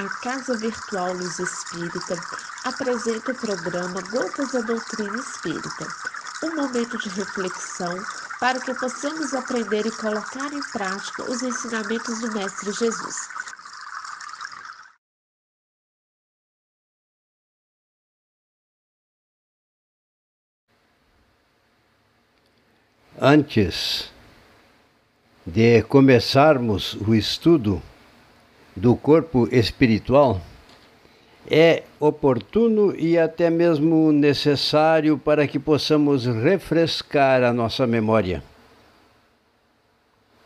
A Casa Virtual Luz Espírita apresenta o programa Gotas da Doutrina Espírita, um momento de reflexão para que possamos aprender e colocar em prática os ensinamentos do Mestre Jesus. Antes de começarmos o estudo do corpo espiritual, é oportuno e até mesmo necessário para que possamos refrescar a nossa memória.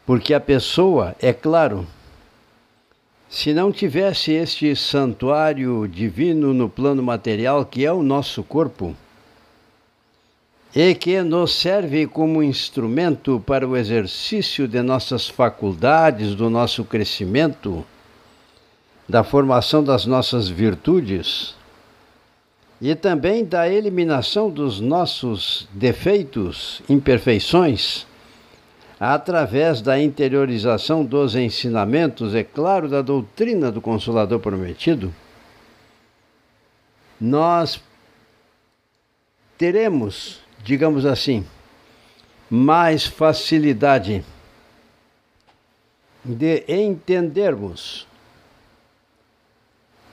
Porque a pessoa, é claro, se não tivesse este santuário divino no plano material, que é o nosso corpo, e que nos serve como instrumento para o exercício de nossas faculdades, do nosso crescimento, da formação das nossas virtudes e também da eliminação dos nossos defeitos, imperfeições, através da interiorização dos ensinamentos, é claro, da doutrina do Consolador Prometido, nós teremos digamos assim, mais facilidade de entendermos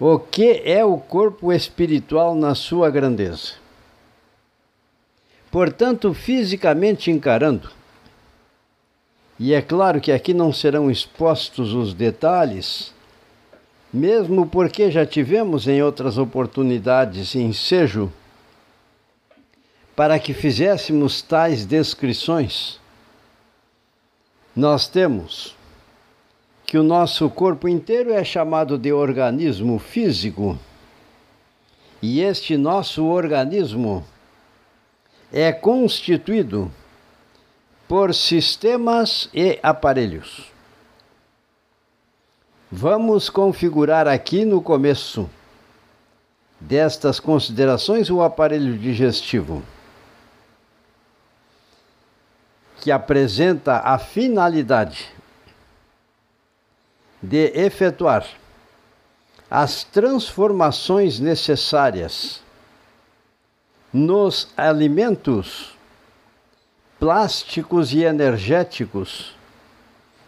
o que é o corpo espiritual na sua grandeza. Portanto, fisicamente encarando, e é claro que aqui não serão expostos os detalhes, mesmo porque já tivemos em outras oportunidades ensejo para que fizéssemos tais descrições, nós temos que o nosso corpo inteiro é chamado de organismo físico. E este nosso organismo é constituído por sistemas e aparelhos. Vamos configurar aqui no começo destas considerações o aparelho digestivo que apresenta a finalidade de efetuar as transformações necessárias nos alimentos plásticos e energéticos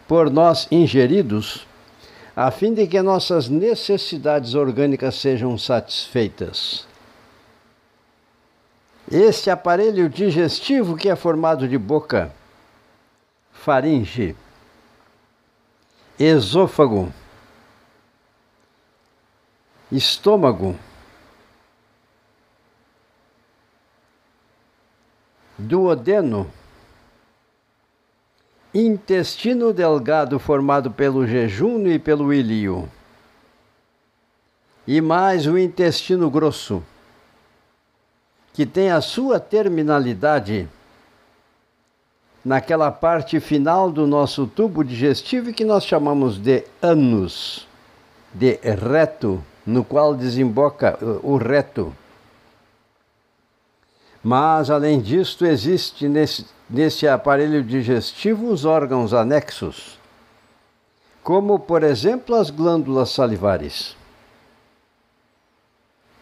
por nós ingeridos, a fim de que nossas necessidades orgânicas sejam satisfeitas. Este aparelho digestivo, que é formado de boca, faringe, esôfago, estômago, duodeno, intestino delgado formado pelo jejum e pelo ilio, e mais o intestino grosso, que tem a sua terminalidade naquela parte final do nosso tubo digestivo que nós chamamos de ânus, de reto, no qual desemboca o reto. Mas, além disto, existe nesse, nesse aparelho digestivo os órgãos anexos, como, por exemplo, as glândulas salivares.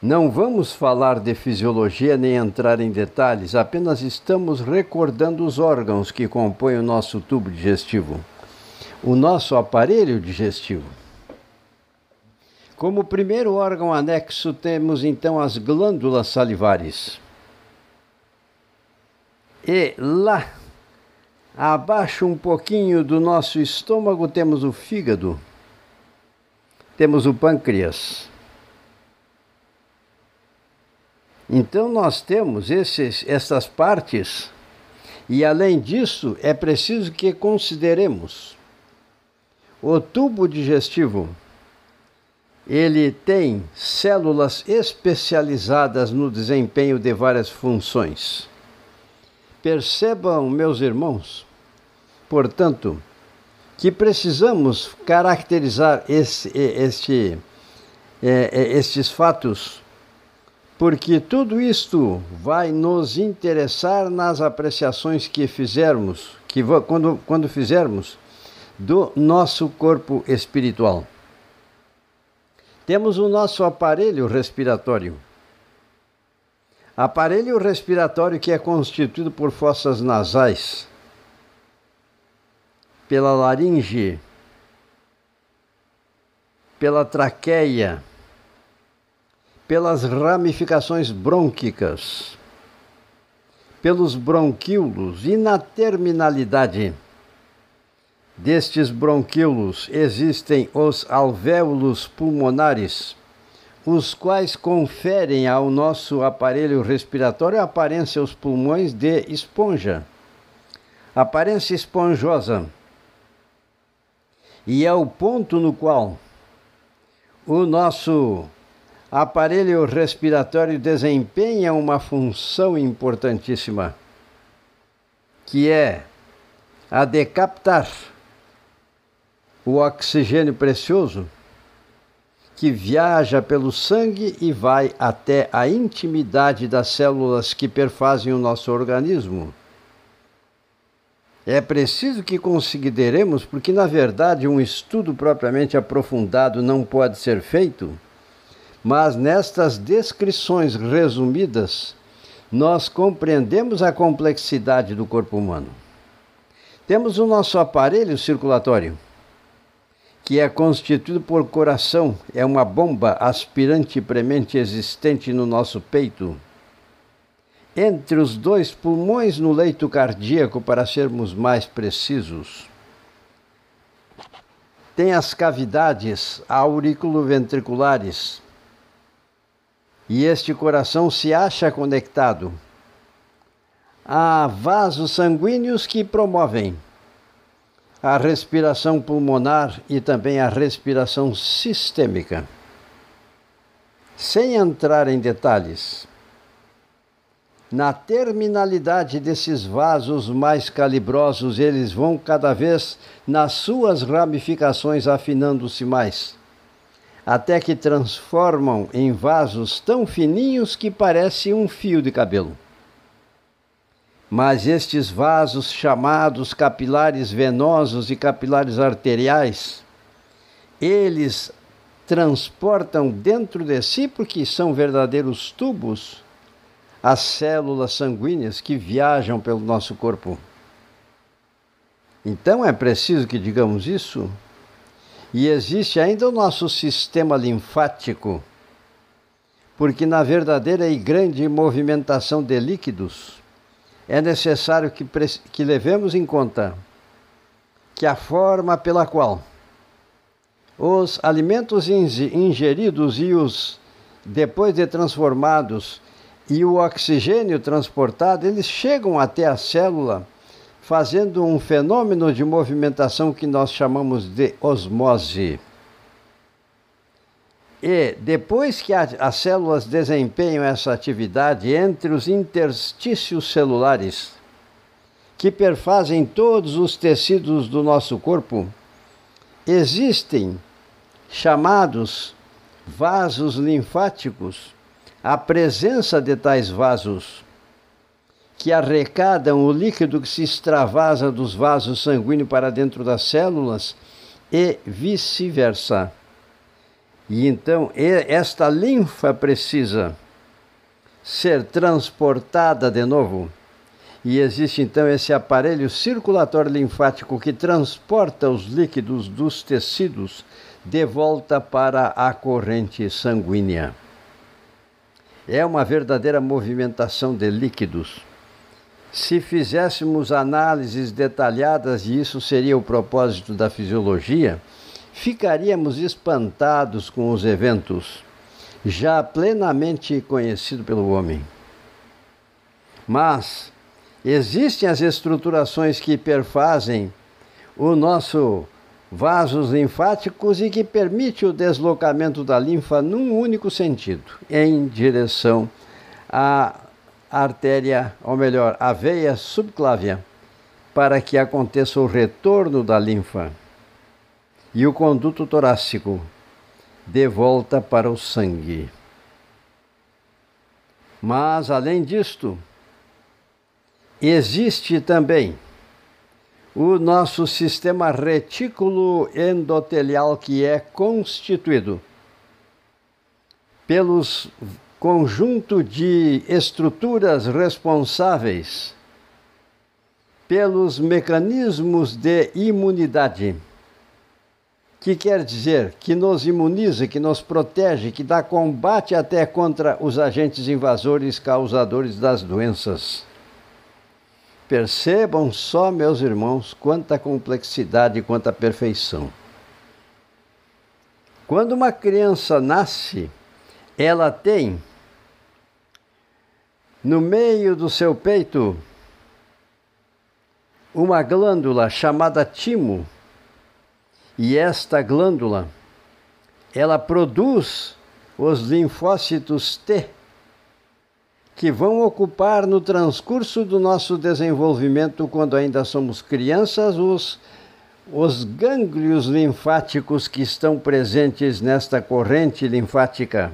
Não vamos falar de fisiologia nem entrar em detalhes, apenas estamos recordando os órgãos que compõem o nosso tubo digestivo, o nosso aparelho digestivo. Como primeiro órgão anexo, temos então as glândulas salivares. E lá, abaixo um pouquinho do nosso estômago, temos o fígado, temos o pâncreas Então nós temos esses, essas partes, e além disso, é preciso que consideremos o tubo digestivo. Ele tem células especializadas no desempenho de várias funções. Percebam, meus irmãos, portanto, que precisamos caracterizar esse, este, é, é, estes fatos porque tudo isto vai nos interessar nas apreciações que fizermos, que quando, quando fizermos do nosso corpo espiritual. Temos o nosso aparelho respiratório. Aparelho respiratório que é constituído por fossas nasais, pela laringe, pela traqueia, pelas ramificações brônquicas, pelos bronquíolos e na terminalidade destes bronquíolos existem os alvéolos pulmonares, os quais conferem ao nosso aparelho respiratório a aparência aos pulmões de esponja, aparência esponjosa. E é o ponto no qual o nosso aparelho respiratório desempenha uma função importantíssima, que é a de captar o oxigênio precioso que viaja pelo sangue e vai até a intimidade das células que perfazem o nosso organismo. É preciso que consideremos, porque na verdade um estudo propriamente aprofundado não pode ser feito mas nestas descrições resumidas, nós compreendemos a complexidade do corpo humano. Temos o nosso aparelho circulatório, que é constituído por coração, é uma bomba aspirante premente existente no nosso peito. Entre os dois pulmões no leito cardíaco, para sermos mais precisos. Tem as cavidades auriculoventriculares, e este coração se acha conectado a vasos sanguíneos que promovem a respiração pulmonar e também a respiração sistêmica. Sem entrar em detalhes, na terminalidade desses vasos mais calibrosos, eles vão cada vez nas suas ramificações afinando-se mais até que transformam em vasos tão fininhos que parece um fio de cabelo. Mas estes vasos, chamados capilares venosos e capilares arteriais, eles transportam dentro de si, porque são verdadeiros tubos, as células sanguíneas que viajam pelo nosso corpo. Então é preciso que digamos isso e existe ainda o nosso sistema linfático, porque na verdadeira e grande movimentação de líquidos é necessário que, que levemos em conta que a forma pela qual os alimentos ingeridos e os depois de transformados e o oxigênio transportado, eles chegam até a célula fazendo um fenômeno de movimentação que nós chamamos de osmose. E depois que a, as células desempenham essa atividade entre os interstícios celulares, que perfazem todos os tecidos do nosso corpo, existem chamados vasos linfáticos. A presença de tais vasos que arrecadam o líquido que se extravasa dos vasos sanguíneos para dentro das células e vice-versa. E então esta linfa precisa ser transportada de novo. E existe então esse aparelho circulatório linfático que transporta os líquidos dos tecidos de volta para a corrente sanguínea. É uma verdadeira movimentação de líquidos. Se fizéssemos análises detalhadas, e isso seria o propósito da fisiologia, ficaríamos espantados com os eventos já plenamente conhecidos pelo homem. Mas existem as estruturações que perfazem o nosso vasos linfáticos e que permite o deslocamento da linfa num único sentido, em direção a artéria, ou melhor, a veia subclávia, para que aconteça o retorno da linfa e o conduto torácico de volta para o sangue. Mas, além disto, existe também o nosso sistema retículo endotelial, que é constituído pelos conjunto de estruturas responsáveis pelos mecanismos de imunidade, que quer dizer que nos imuniza, que nos protege, que dá combate até contra os agentes invasores causadores das doenças. Percebam só, meus irmãos, quanta complexidade quanta perfeição. Quando uma criança nasce, ela tem no meio do seu peito uma glândula chamada timo. E esta glândula, ela produz os linfócitos T, que vão ocupar no transcurso do nosso desenvolvimento, quando ainda somos crianças, os, os gânglios linfáticos que estão presentes nesta corrente linfática,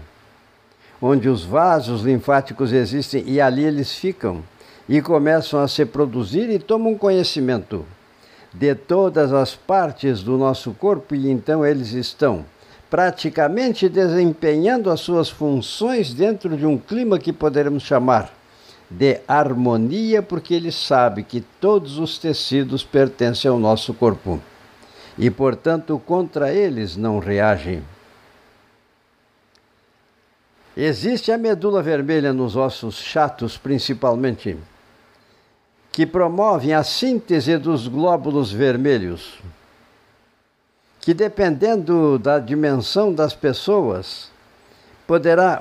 onde os vasos linfáticos existem e ali eles ficam e começam a se produzir e tomam conhecimento de todas as partes do nosso corpo e então eles estão praticamente desempenhando as suas funções dentro de um clima que poderemos chamar de harmonia, porque ele sabe que todos os tecidos pertencem ao nosso corpo e, portanto, contra eles não reagem. Existe a medula vermelha nos ossos chatos, principalmente que promovem a síntese dos glóbulos vermelhos, que dependendo da dimensão das pessoas, poderá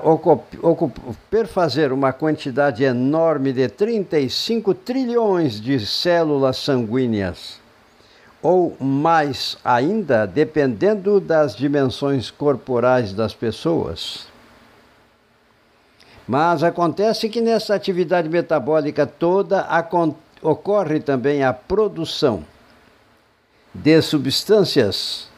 perfazer uma quantidade enorme de 35 trilhões de células sanguíneas, ou mais ainda, dependendo das dimensões corporais das pessoas. Mas acontece que nessa atividade metabólica toda ocorre também a produção de substâncias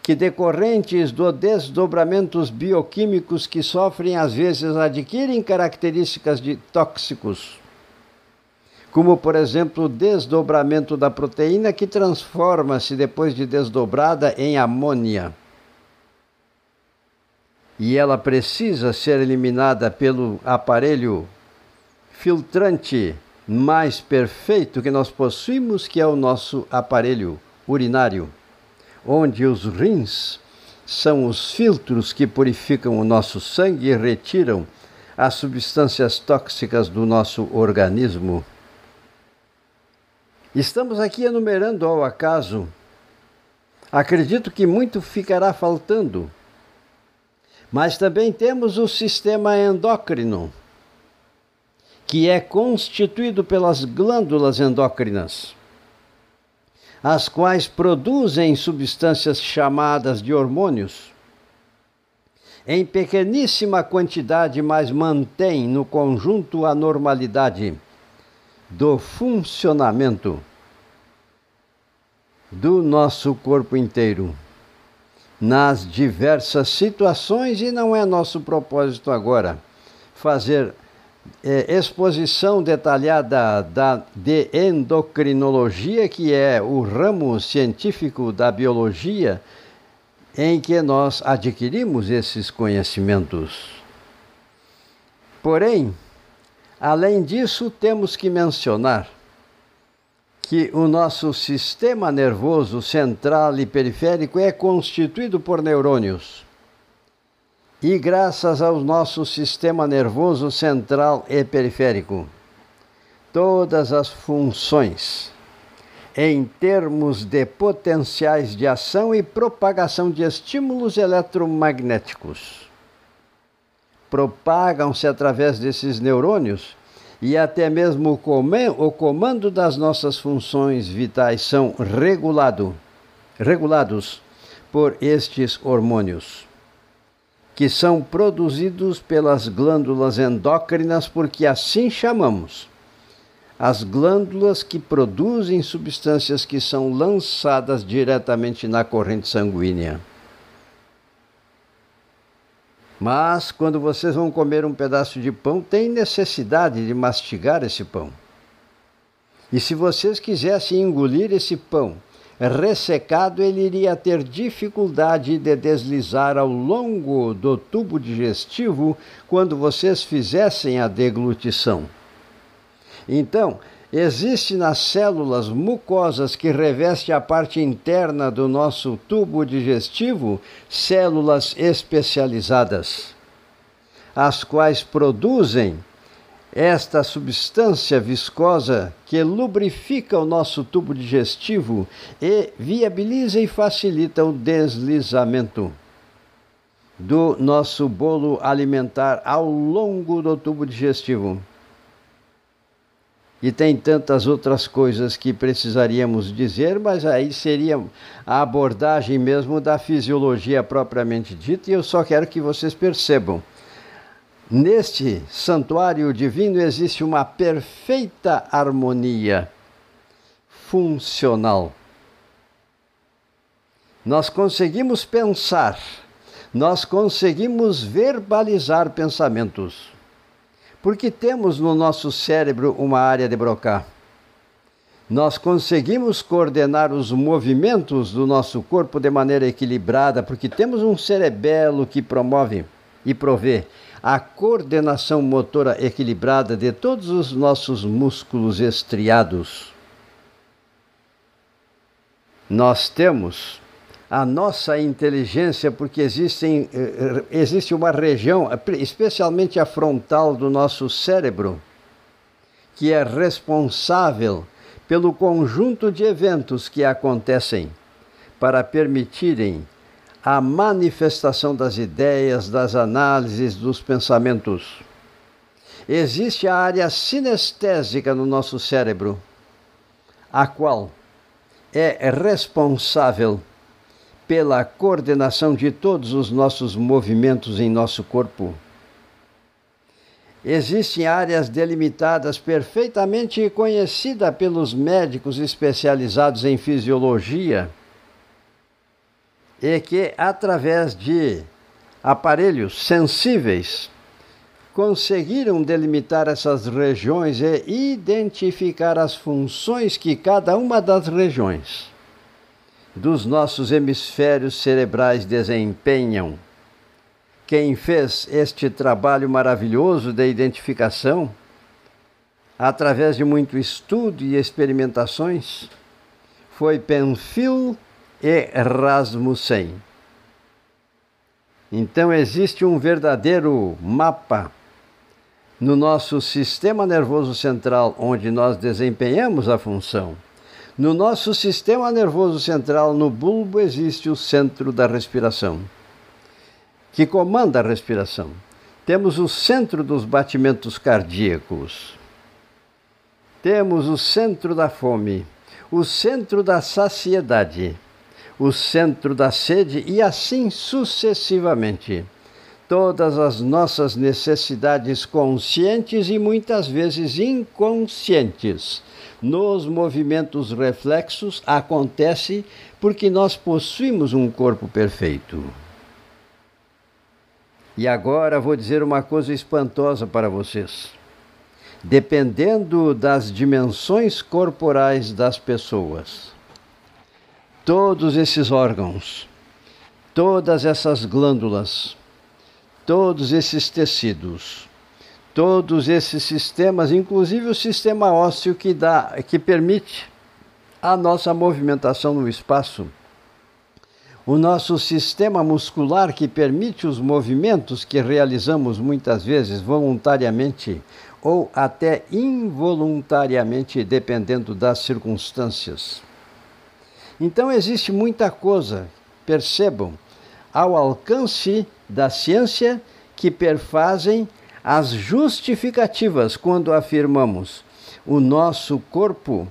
que decorrentes do desdobramentos bioquímicos que sofrem às vezes adquirem características de tóxicos, como por exemplo o desdobramento da proteína que transforma-se depois de desdobrada em amônia. E ela precisa ser eliminada pelo aparelho filtrante mais perfeito que nós possuímos, que é o nosso aparelho urinário, onde os rins são os filtros que purificam o nosso sangue e retiram as substâncias tóxicas do nosso organismo. Estamos aqui enumerando ao acaso. Acredito que muito ficará faltando. Mas também temos o sistema endócrino que é constituído pelas glândulas endócrinas, as quais produzem substâncias chamadas de hormônios em pequeníssima quantidade, mas mantém no conjunto a normalidade do funcionamento do nosso corpo inteiro nas diversas situações e não é nosso propósito agora fazer é, exposição detalhada da, de endocrinologia, que é o ramo científico da biologia em que nós adquirimos esses conhecimentos. Porém, além disso, temos que mencionar que o nosso sistema nervoso central e periférico é constituído por neurônios e graças ao nosso sistema nervoso central e periférico. Todas as funções, em termos de potenciais de ação e propagação de estímulos eletromagnéticos, propagam-se através desses neurônios e até mesmo o comando das nossas funções vitais são regulado, regulados por estes hormônios que são produzidos pelas glândulas endócrinas, porque assim chamamos. As glândulas que produzem substâncias que são lançadas diretamente na corrente sanguínea. Mas quando vocês vão comer um pedaço de pão, tem necessidade de mastigar esse pão. E se vocês quisessem engolir esse pão ressecado, ele iria ter dificuldade de deslizar ao longo do tubo digestivo quando vocês fizessem a deglutição. Então, existe nas células mucosas que reveste a parte interna do nosso tubo digestivo células especializadas, as quais produzem esta substância viscosa que lubrifica o nosso tubo digestivo e viabiliza e facilita o deslizamento do nosso bolo alimentar ao longo do tubo digestivo. E tem tantas outras coisas que precisaríamos dizer, mas aí seria a abordagem mesmo da fisiologia propriamente dita, e eu só quero que vocês percebam Neste santuário divino existe uma perfeita harmonia funcional. Nós conseguimos pensar, nós conseguimos verbalizar pensamentos, porque temos no nosso cérebro uma área de Broca. Nós conseguimos coordenar os movimentos do nosso corpo de maneira equilibrada, porque temos um cerebelo que promove e provê a coordenação motora equilibrada de todos os nossos músculos estriados. Nós temos a nossa inteligência, porque existem, eh, existe uma região, especialmente a frontal do nosso cérebro, que é responsável pelo conjunto de eventos que acontecem para permitirem a manifestação das ideias, das análises, dos pensamentos. Existe a área sinestésica no nosso cérebro, a qual é responsável pela coordenação de todos os nossos movimentos em nosso corpo. Existem áreas delimitadas perfeitamente conhecidas pelos médicos especializados em fisiologia e que, através de aparelhos sensíveis, conseguiram delimitar essas regiões e identificar as funções que cada uma das regiões dos nossos hemisférios cerebrais desempenham. Quem fez este trabalho maravilhoso de identificação, através de muito estudo e experimentações, foi Penfield e Rasmussen. Então existe um verdadeiro mapa no nosso sistema nervoso central onde nós desempenhamos a função. No nosso sistema nervoso central, no bulbo, existe o centro da respiração, que comanda a respiração. Temos o centro dos batimentos cardíacos. Temos o centro da fome, o centro da saciedade o centro da sede e assim sucessivamente. Todas as nossas necessidades conscientes e muitas vezes inconscientes nos movimentos reflexos acontece porque nós possuímos um corpo perfeito. E agora vou dizer uma coisa espantosa para vocês. Dependendo das dimensões corporais das pessoas, todos esses órgãos, todas essas glândulas, todos esses tecidos, todos esses sistemas, inclusive o sistema ósseo que dá, que permite a nossa movimentação no espaço, o nosso sistema muscular que permite os movimentos que realizamos muitas vezes voluntariamente ou até involuntariamente, dependendo das circunstâncias. Então existe muita coisa, percebam, ao alcance da ciência que perfazem as justificativas quando afirmamos o nosso corpo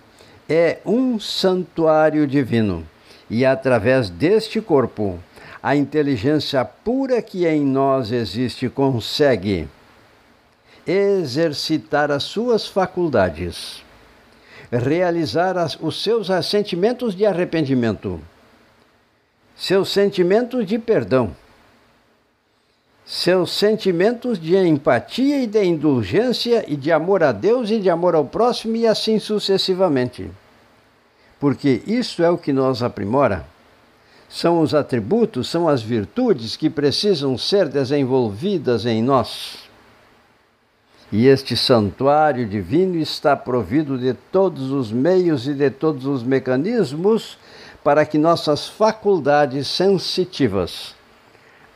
é um santuário divino. E através deste corpo a inteligência pura que em nós existe consegue exercitar as suas faculdades realizar as, os seus sentimentos de arrependimento, seus sentimentos de perdão, seus sentimentos de empatia e de indulgência e de amor a Deus e de amor ao próximo e assim sucessivamente. porque isso é o que nos aprimora. São os atributos, são as virtudes que precisam ser desenvolvidas em nós. E este santuário divino está provido de todos os meios e de todos os mecanismos para que nossas faculdades sensitivas,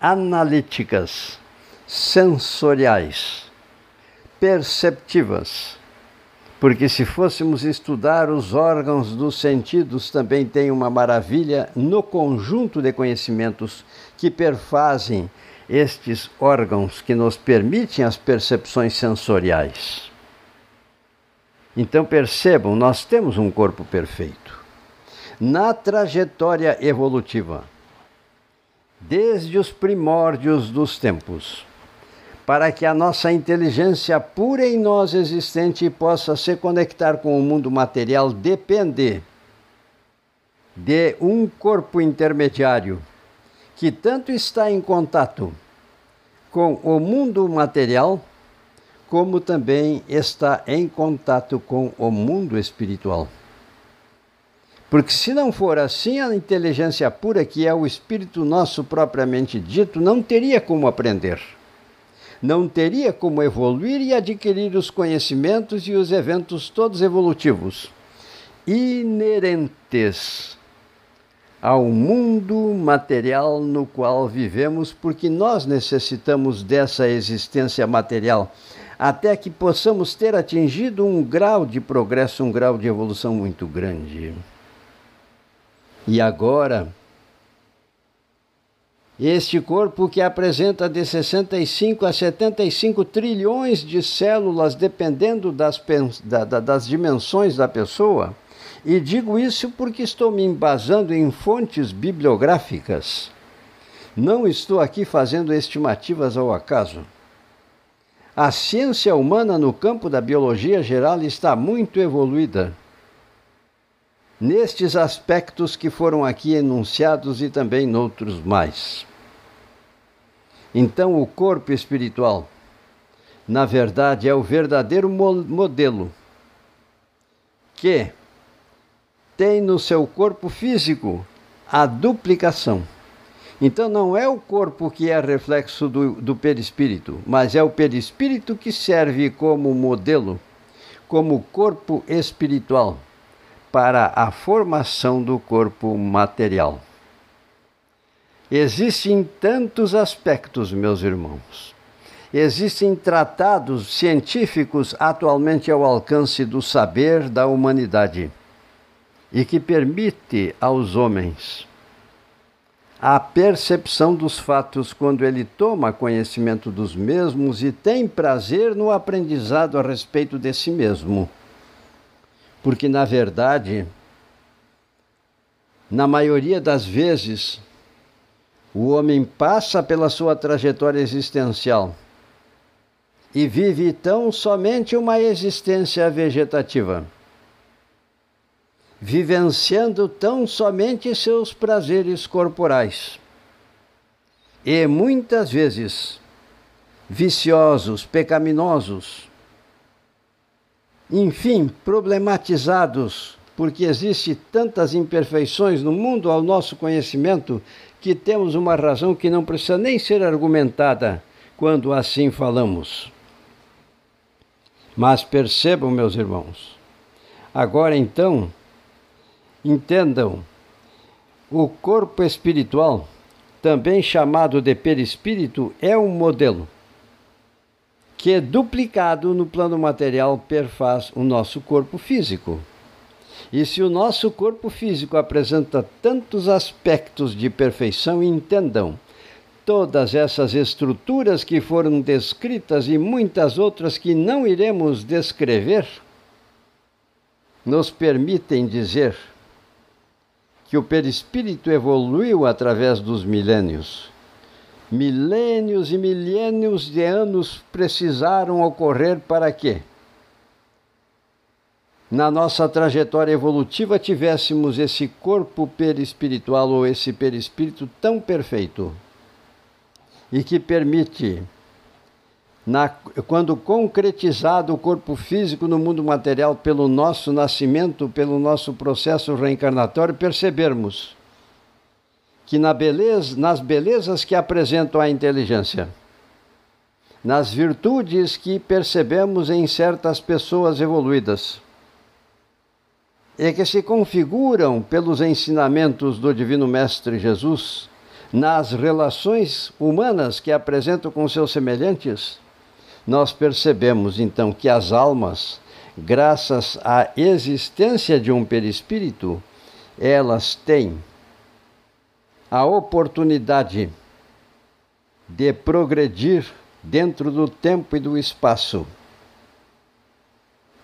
analíticas, sensoriais, perceptivas, porque se fôssemos estudar os órgãos dos sentidos, também tem uma maravilha no conjunto de conhecimentos que perfazem estes órgãos que nos permitem as percepções sensoriais. Então percebam, nós temos um corpo perfeito. Na trajetória evolutiva, desde os primórdios dos tempos, para que a nossa inteligência pura em nós existente possa se conectar com o mundo material, depende de um corpo intermediário que tanto está em contato com o mundo material, como também está em contato com o mundo espiritual. Porque se não for assim, a inteligência pura, que é o espírito nosso propriamente dito, não teria como aprender não teria como evoluir e adquirir os conhecimentos e os eventos todos evolutivos, inerentes ao mundo material no qual vivemos, porque nós necessitamos dessa existência material até que possamos ter atingido um grau de progresso, um grau de evolução muito grande. E agora, este corpo que apresenta de 65 a 75 trilhões de células, dependendo das, das dimensões da pessoa, e digo isso porque estou me embasando em fontes bibliográficas. Não estou aqui fazendo estimativas ao acaso. A ciência humana no campo da biologia geral está muito evoluída nestes aspectos que foram aqui enunciados e também noutros mais. Então, o corpo espiritual, na verdade, é o verdadeiro modelo que tem no seu corpo físico a duplicação. Então, não é o corpo que é reflexo do, do perispírito, mas é o perispírito que serve como modelo, como corpo espiritual para a formação do corpo material. Existem tantos aspectos, meus irmãos. Existem tratados científicos atualmente ao alcance do saber da humanidade e que permite aos homens a percepção dos fatos quando ele toma conhecimento dos mesmos e tem prazer no aprendizado a respeito de si mesmo. Porque, na verdade, na maioria das vezes, o homem passa pela sua trajetória existencial e vive tão somente uma existência vegetativa, vivenciando tão somente seus prazeres corporais. E muitas vezes viciosos, pecaminosos, enfim, problematizados, porque existe tantas imperfeições no mundo ao nosso conhecimento que temos uma razão que não precisa nem ser argumentada quando assim falamos. Mas percebam, meus irmãos, agora então, entendam, o corpo espiritual, também chamado de perispírito, é um modelo que, duplicado no plano material, perfaz o nosso corpo físico. E se o nosso corpo físico apresenta tantos aspectos de perfeição, entendam, todas essas estruturas que foram descritas e muitas outras que não iremos descrever, nos permitem dizer que o perispírito evoluiu através dos milênios. Milênios e milênios de anos precisaram ocorrer para quê? na nossa trajetória evolutiva tivéssemos esse corpo perispiritual ou esse perispírito tão perfeito e que permite na, quando concretizado o corpo físico no mundo material pelo nosso nascimento, pelo nosso processo reencarnatório, percebermos que na beleza, nas belezas que apresentam a inteligência, nas virtudes que percebemos em certas pessoas evoluídas, e que se configuram pelos ensinamentos do Divino Mestre Jesus, nas relações humanas que apresentam com seus semelhantes, nós percebemos então que as almas, graças à existência de um perispírito, elas têm a oportunidade de progredir dentro do tempo e do espaço.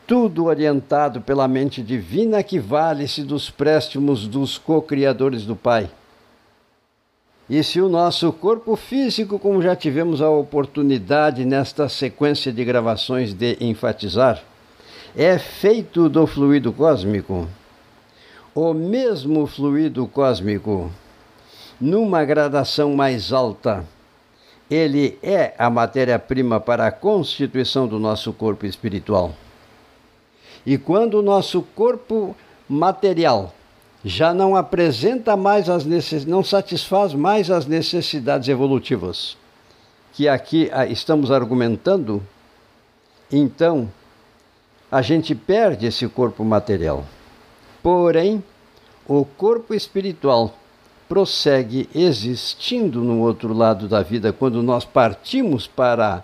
Tudo orientado pela mente divina que vale-se dos préstimos dos co-criadores do Pai. E se o nosso corpo físico, como já tivemos a oportunidade nesta sequência de gravações de enfatizar, é feito do fluido cósmico, o mesmo fluido cósmico, numa gradação mais alta, ele é a matéria-prima para a constituição do nosso corpo espiritual. E quando o nosso corpo material já não apresenta mais as necess... não satisfaz mais as necessidades evolutivas que aqui ah, estamos argumentando, então a gente perde esse corpo material. Porém, o corpo espiritual prossegue existindo no outro lado da vida quando nós partimos para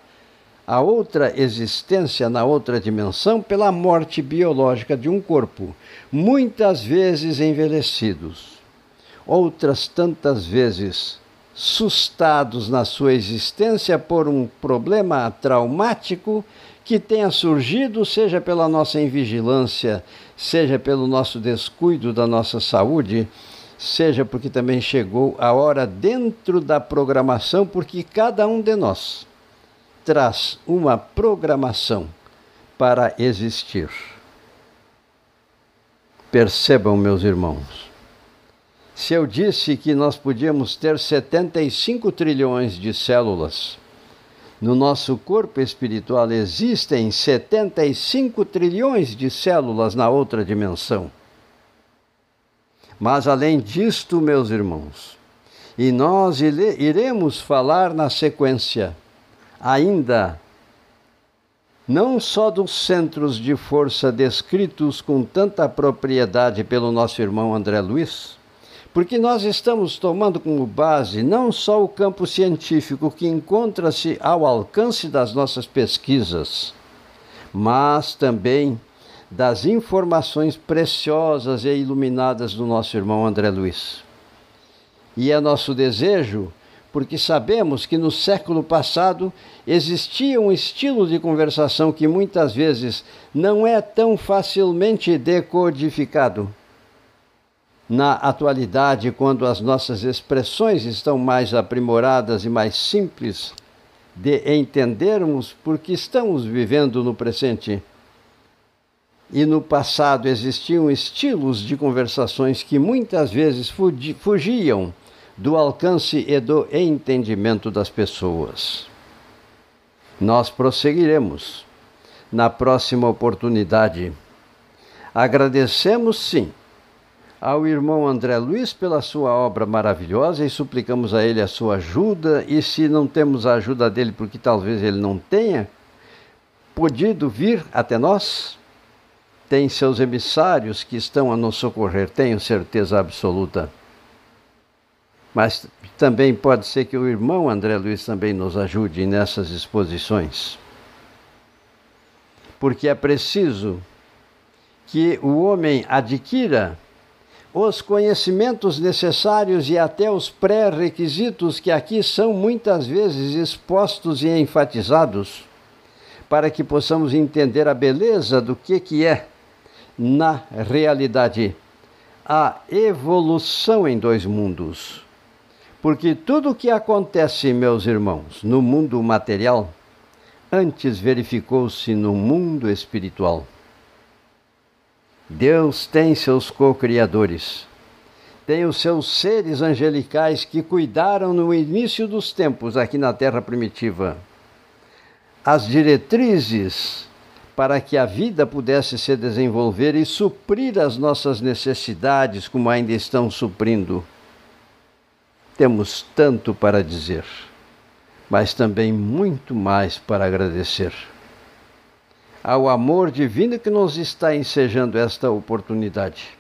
a outra existência na outra dimensão pela morte biológica de um corpo, muitas vezes envelhecidos, outras tantas vezes sustados na sua existência por um problema traumático que tenha surgido, seja pela nossa invigilância, seja pelo nosso descuido da nossa saúde, seja porque também chegou a hora dentro da programação, porque cada um de nós traz uma programação para existir. Percebam, meus irmãos, se eu disse que nós podíamos ter 75 trilhões de células, no nosso corpo espiritual existem 75 trilhões de células na outra dimensão. Mas além disto, meus irmãos, e nós iremos falar na sequência ainda não só dos centros de força descritos com tanta propriedade pelo nosso irmão André Luiz, porque nós estamos tomando como base não só o campo científico que encontra-se ao alcance das nossas pesquisas, mas também das informações preciosas e iluminadas do nosso irmão André Luiz. E é nosso desejo porque sabemos que no século passado existia um estilo de conversação que muitas vezes não é tão facilmente decodificado. Na atualidade, quando as nossas expressões estão mais aprimoradas e mais simples de entendermos porque estamos vivendo no presente. E no passado existiam estilos de conversações que muitas vezes fugiam do alcance e do entendimento das pessoas. Nós prosseguiremos na próxima oportunidade. Agradecemos, sim, ao irmão André Luiz pela sua obra maravilhosa e suplicamos a ele a sua ajuda. E se não temos a ajuda dele, porque talvez ele não tenha podido vir até nós, tem seus emissários que estão a nos socorrer, tenho certeza absoluta. Mas também pode ser que o irmão André Luiz também nos ajude nessas exposições. Porque é preciso que o homem adquira os conhecimentos necessários e até os pré-requisitos que aqui são muitas vezes expostos e enfatizados, para que possamos entender a beleza do que, que é, na realidade, a evolução em dois mundos porque tudo o que acontece, meus irmãos, no mundo material, antes verificou-se no mundo espiritual. Deus tem seus co-criadores, tem os seus seres angelicais que cuidaram no início dos tempos aqui na terra primitiva. as diretrizes para que a vida pudesse se desenvolver e suprir as nossas necessidades como ainda estão suprindo. Temos tanto para dizer, mas também muito mais para agradecer. Ao amor divino que nos está ensejando esta oportunidade.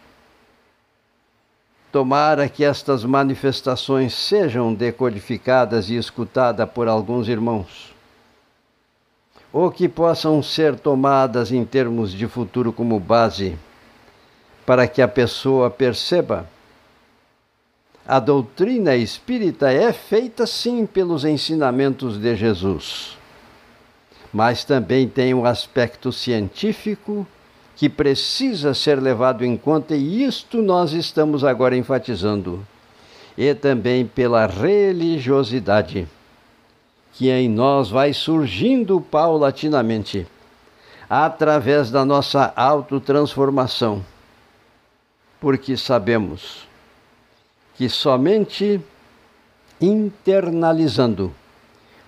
Tomara que estas manifestações sejam decodificadas e escutadas por alguns irmãos, ou que possam ser tomadas em termos de futuro como base, para que a pessoa perceba? A doutrina espírita é feita sim pelos ensinamentos de Jesus, mas também tem um aspecto científico que precisa ser levado em conta, e isto nós estamos agora enfatizando, e também pela religiosidade, que em nós vai surgindo paulatinamente, através da nossa autotransformação, porque sabemos que somente internalizando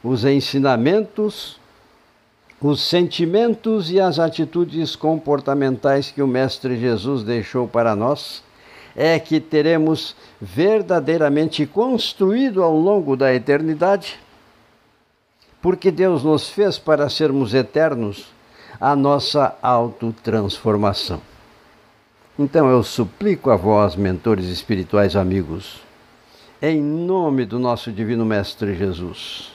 os ensinamentos, os sentimentos e as atitudes comportamentais que o Mestre Jesus deixou para nós, é que teremos verdadeiramente construído ao longo da eternidade, porque Deus nos fez para sermos eternos, a nossa autotransformação. Então eu suplico a vós, mentores espirituais amigos, em nome do nosso Divino Mestre Jesus,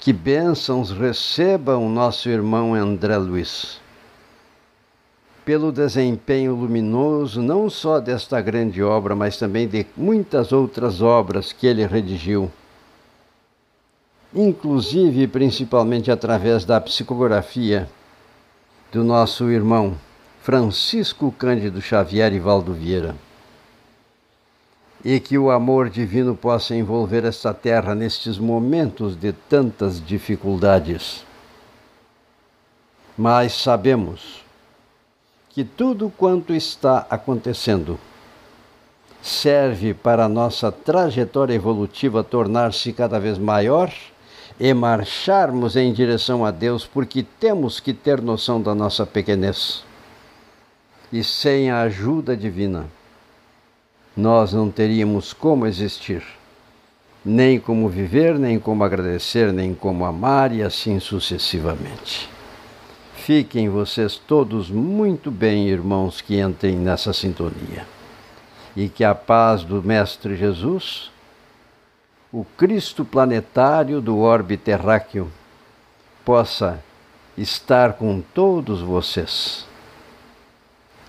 que bênçãos receba o nosso irmão André Luiz, pelo desempenho luminoso não só desta grande obra, mas também de muitas outras obras que ele redigiu, inclusive e principalmente através da psicografia do nosso irmão Francisco Cândido Xavier e Valdo Vieira. E que o amor divino possa envolver esta terra nestes momentos de tantas dificuldades. Mas sabemos que tudo quanto está acontecendo serve para a nossa trajetória evolutiva tornar-se cada vez maior e marcharmos em direção a Deus, porque temos que ter noção da nossa pequenez e sem a ajuda divina, nós não teríamos como existir, nem como viver, nem como agradecer, nem como amar e assim sucessivamente. Fiquem vocês todos muito bem, irmãos, que entrem nessa sintonia. E que a paz do Mestre Jesus, o Cristo planetário do orbe terráqueo, possa estar com todos vocês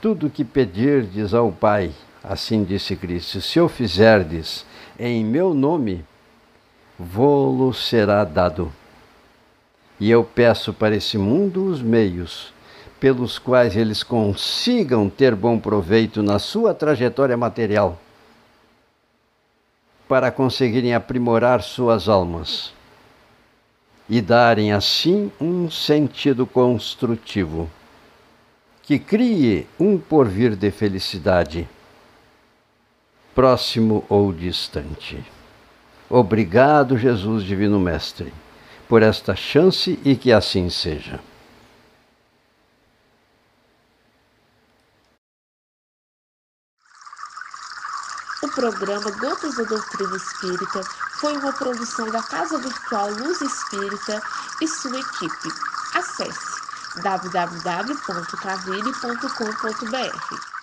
tudo que pedirdes ao Pai, assim disse Cristo, se o fizerdes em meu nome, vô-lo será dado. E eu peço para esse mundo os meios pelos quais eles consigam ter bom proveito na sua trajetória material, para conseguirem aprimorar suas almas e darem assim um sentido construtivo que crie um porvir de felicidade, próximo ou distante. Obrigado, Jesus Divino Mestre, por esta chance e que assim seja. O programa Gotas da Doutrina Espírita foi uma produção da Casa Virtual Luz Espírita e sua equipe. Acesse www.cavile.com.br